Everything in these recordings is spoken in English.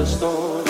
the storm.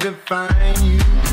To find you.